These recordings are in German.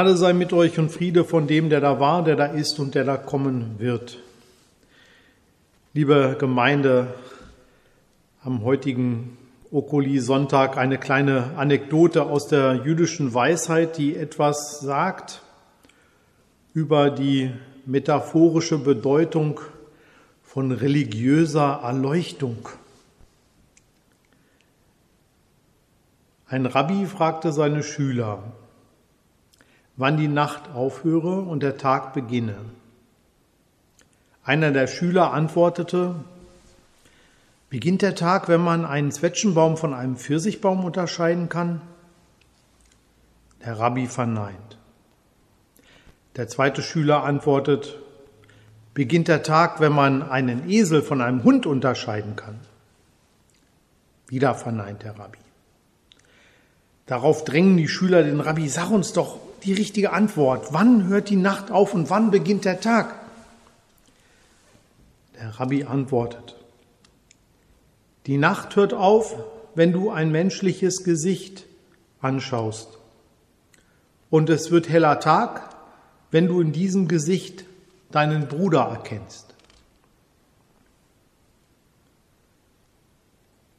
Gnade sei mit euch und Friede von dem, der da war, der da ist und der da kommen wird. Liebe Gemeinde, am heutigen Okuli-Sonntag eine kleine Anekdote aus der jüdischen Weisheit, die etwas sagt über die metaphorische Bedeutung von religiöser Erleuchtung. Ein Rabbi fragte seine Schüler, wann die Nacht aufhöre und der Tag beginne. Einer der Schüler antwortete, beginnt der Tag, wenn man einen Zwetschgenbaum von einem Pfirsichbaum unterscheiden kann? Der Rabbi verneint. Der zweite Schüler antwortet, beginnt der Tag, wenn man einen Esel von einem Hund unterscheiden kann? Wieder verneint der Rabbi. Darauf drängen die Schüler den Rabbi, sag uns doch, die richtige Antwort. Wann hört die Nacht auf und wann beginnt der Tag? Der Rabbi antwortet, die Nacht hört auf, wenn du ein menschliches Gesicht anschaust. Und es wird heller Tag, wenn du in diesem Gesicht deinen Bruder erkennst.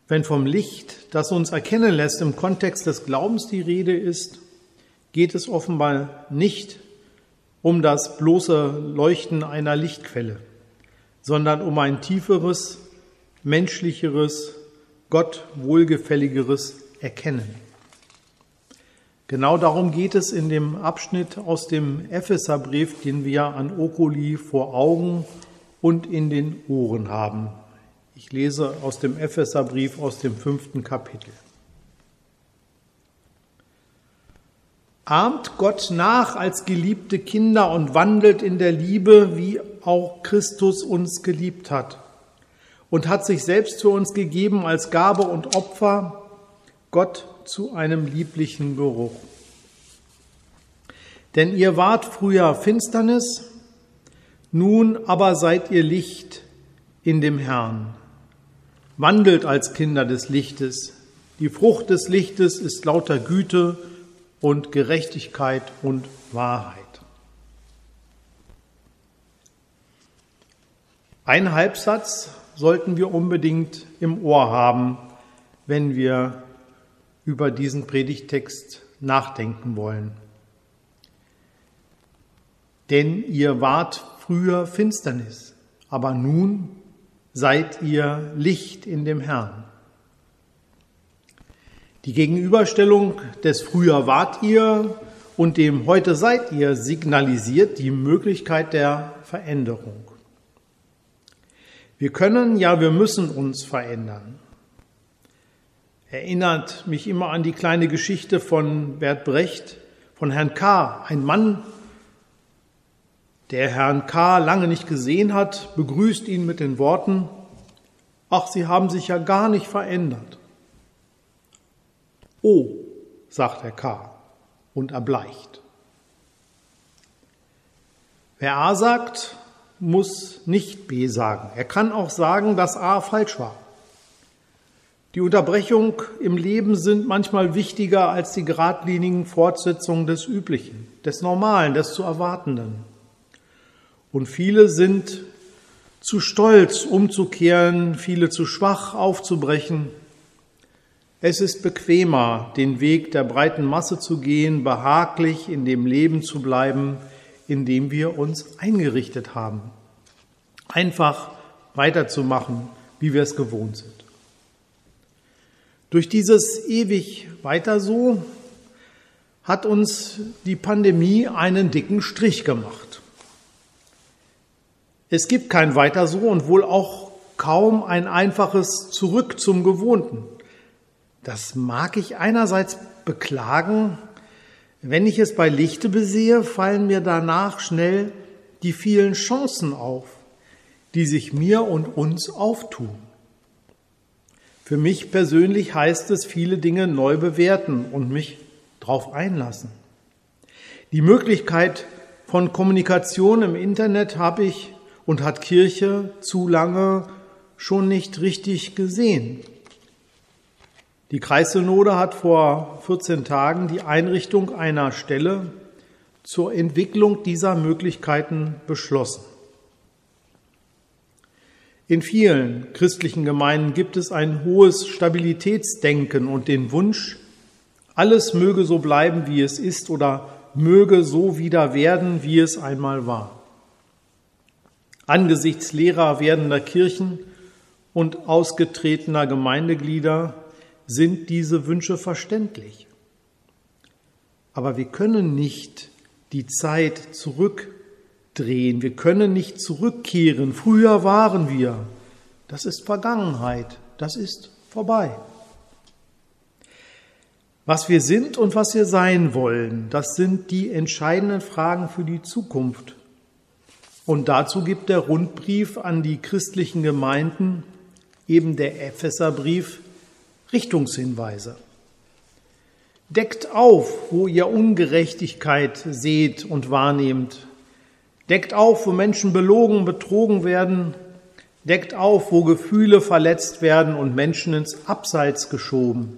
Wenn vom Licht, das uns erkennen lässt, im Kontext des Glaubens die Rede ist, geht es offenbar nicht um das bloße Leuchten einer Lichtquelle, sondern um ein tieferes, menschlicheres, Gott wohlgefälligeres Erkennen. Genau darum geht es in dem Abschnitt aus dem Epheserbrief, den wir an Okuli vor Augen und in den Ohren haben. Ich lese aus dem Epheserbrief aus dem fünften Kapitel. Ahmt Gott nach als geliebte Kinder und wandelt in der Liebe, wie auch Christus uns geliebt hat und hat sich selbst für uns gegeben als Gabe und Opfer, Gott zu einem lieblichen Geruch. Denn ihr wart früher Finsternis, nun aber seid ihr Licht in dem Herrn. Wandelt als Kinder des Lichtes. Die Frucht des Lichtes ist lauter Güte, und Gerechtigkeit und Wahrheit. Ein Halbsatz sollten wir unbedingt im Ohr haben, wenn wir über diesen Predigtext nachdenken wollen. Denn ihr wart früher Finsternis, aber nun seid ihr Licht in dem Herrn. Die Gegenüberstellung des Früher wart ihr und dem Heute seid ihr signalisiert die Möglichkeit der Veränderung. Wir können, ja, wir müssen uns verändern. Erinnert mich immer an die kleine Geschichte von Bert Brecht, von Herrn K., ein Mann, der Herrn K. lange nicht gesehen hat, begrüßt ihn mit den Worten, ach, Sie haben sich ja gar nicht verändert. Oh, sagt Herr K. und erbleicht. Wer A sagt, muss nicht B sagen. Er kann auch sagen, dass A falsch war. Die Unterbrechung im Leben sind manchmal wichtiger als die geradlinigen Fortsetzungen des Üblichen, des Normalen, des zu Erwartenden. Und viele sind zu stolz, umzukehren, viele zu schwach, aufzubrechen. Es ist bequemer, den Weg der breiten Masse zu gehen, behaglich in dem Leben zu bleiben, in dem wir uns eingerichtet haben. Einfach weiterzumachen, wie wir es gewohnt sind. Durch dieses ewig weiter so hat uns die Pandemie einen dicken Strich gemacht. Es gibt kein weiter so und wohl auch kaum ein einfaches Zurück zum Gewohnten. Das mag ich einerseits beklagen. Wenn ich es bei Lichte besehe, fallen mir danach schnell die vielen Chancen auf, die sich mir und uns auftun. Für mich persönlich heißt es, viele Dinge neu bewerten und mich darauf einlassen. Die Möglichkeit von Kommunikation im Internet habe ich und hat Kirche zu lange schon nicht richtig gesehen. Die Kreissynode hat vor 14 Tagen die Einrichtung einer Stelle zur Entwicklung dieser Möglichkeiten beschlossen. In vielen christlichen Gemeinden gibt es ein hohes Stabilitätsdenken und den Wunsch, alles möge so bleiben, wie es ist oder möge so wieder werden, wie es einmal war. Angesichts leerer werdender Kirchen und ausgetretener Gemeindeglieder sind diese Wünsche verständlich. Aber wir können nicht die Zeit zurückdrehen, wir können nicht zurückkehren. Früher waren wir. Das ist Vergangenheit, das ist vorbei. Was wir sind und was wir sein wollen, das sind die entscheidenden Fragen für die Zukunft. Und dazu gibt der Rundbrief an die christlichen Gemeinden, eben der Epheserbrief, Richtungshinweise. Deckt auf, wo ihr Ungerechtigkeit seht und wahrnehmt. Deckt auf, wo Menschen belogen, betrogen werden. Deckt auf, wo Gefühle verletzt werden und Menschen ins Abseits geschoben.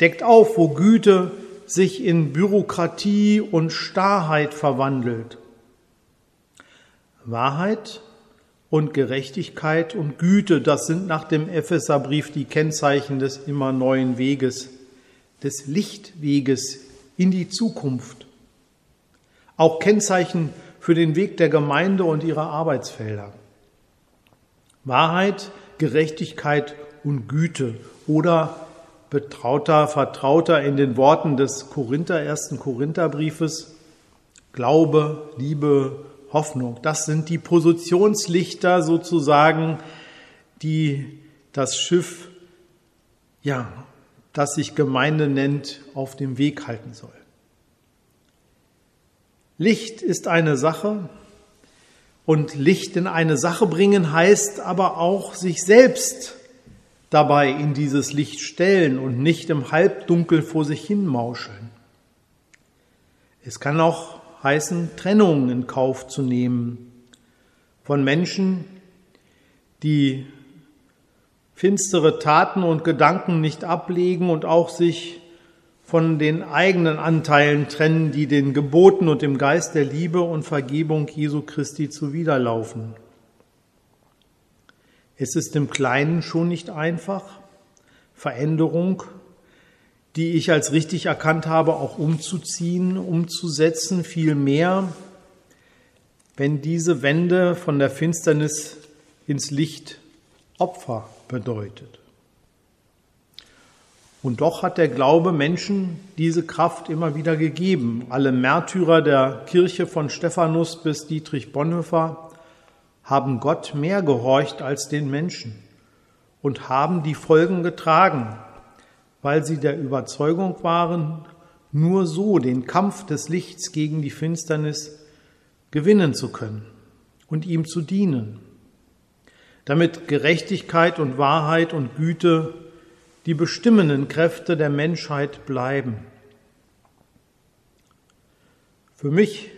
Deckt auf, wo Güte sich in Bürokratie und Starrheit verwandelt. Wahrheit und Gerechtigkeit und Güte, das sind nach dem Epheserbrief die Kennzeichen des immer neuen Weges, des Lichtweges in die Zukunft. Auch Kennzeichen für den Weg der Gemeinde und ihrer Arbeitsfelder. Wahrheit, Gerechtigkeit und Güte oder betrauter, vertrauter in den Worten des Korinther, ersten Korintherbriefes, Glaube, Liebe, Hoffnung. Das sind die Positionslichter sozusagen, die das Schiff, ja, das sich Gemeinde nennt, auf dem Weg halten soll. Licht ist eine Sache und Licht in eine Sache bringen heißt aber auch sich selbst dabei in dieses Licht stellen und nicht im Halbdunkel vor sich hin mauscheln. Es kann auch heißen, Trennung in Kauf zu nehmen von Menschen, die finstere Taten und Gedanken nicht ablegen und auch sich von den eigenen Anteilen trennen, die den Geboten und dem Geist der Liebe und Vergebung Jesu Christi zuwiderlaufen. Es ist im Kleinen schon nicht einfach, Veränderung, die ich als richtig erkannt habe, auch umzuziehen, umzusetzen, vielmehr, wenn diese Wende von der Finsternis ins Licht Opfer bedeutet. Und doch hat der Glaube Menschen diese Kraft immer wieder gegeben. Alle Märtyrer der Kirche von Stephanus bis Dietrich Bonhoeffer haben Gott mehr gehorcht als den Menschen und haben die Folgen getragen, weil sie der Überzeugung waren, nur so den Kampf des Lichts gegen die Finsternis gewinnen zu können und ihm zu dienen, damit Gerechtigkeit und Wahrheit und Güte die bestimmenden Kräfte der Menschheit bleiben. Für mich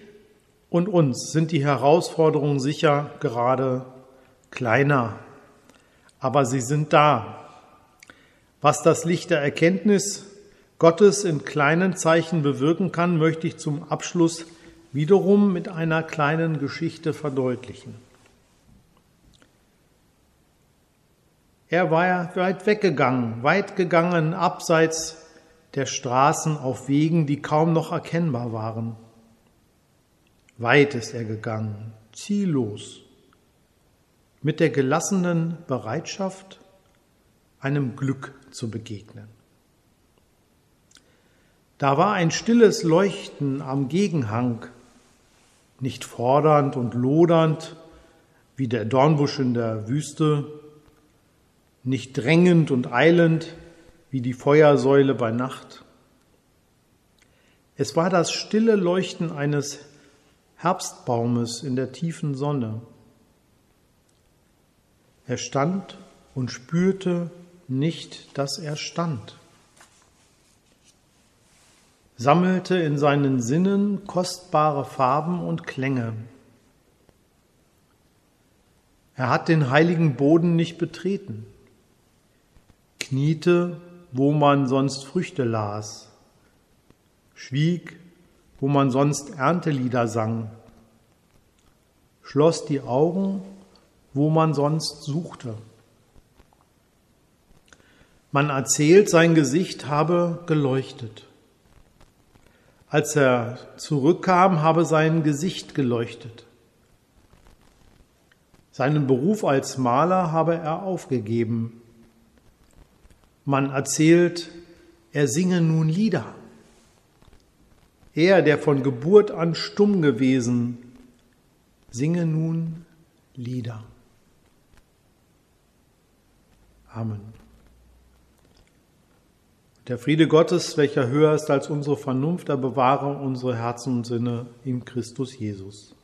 und uns sind die Herausforderungen sicher gerade kleiner, aber sie sind da. Was das Licht der Erkenntnis Gottes in kleinen Zeichen bewirken kann, möchte ich zum Abschluss wiederum mit einer kleinen Geschichte verdeutlichen. Er war weit weggegangen, weit gegangen, abseits der Straßen auf Wegen, die kaum noch erkennbar waren. Weit ist er gegangen, ziellos, mit der gelassenen Bereitschaft, einem Glück zu begegnen. Da war ein stilles Leuchten am Gegenhang, nicht fordernd und lodernd wie der Dornbusch in der Wüste, nicht drängend und eilend wie die Feuersäule bei Nacht. Es war das stille Leuchten eines Herbstbaumes in der tiefen Sonne. Er stand und spürte nicht, dass er stand, sammelte in seinen Sinnen kostbare Farben und Klänge. Er hat den heiligen Boden nicht betreten, kniete, wo man sonst Früchte las, schwieg wo man sonst Erntelieder sang, schloss die Augen, wo man sonst suchte. Man erzählt, sein Gesicht habe geleuchtet. Als er zurückkam, habe sein Gesicht geleuchtet. Seinen Beruf als Maler habe er aufgegeben. Man erzählt, er singe nun Lieder. Er, der von Geburt an stumm gewesen, singe nun Lieder. Amen. Der Friede Gottes, welcher höher ist als unsere Vernunft, er bewahre unsere Herzen und Sinne in Christus Jesus.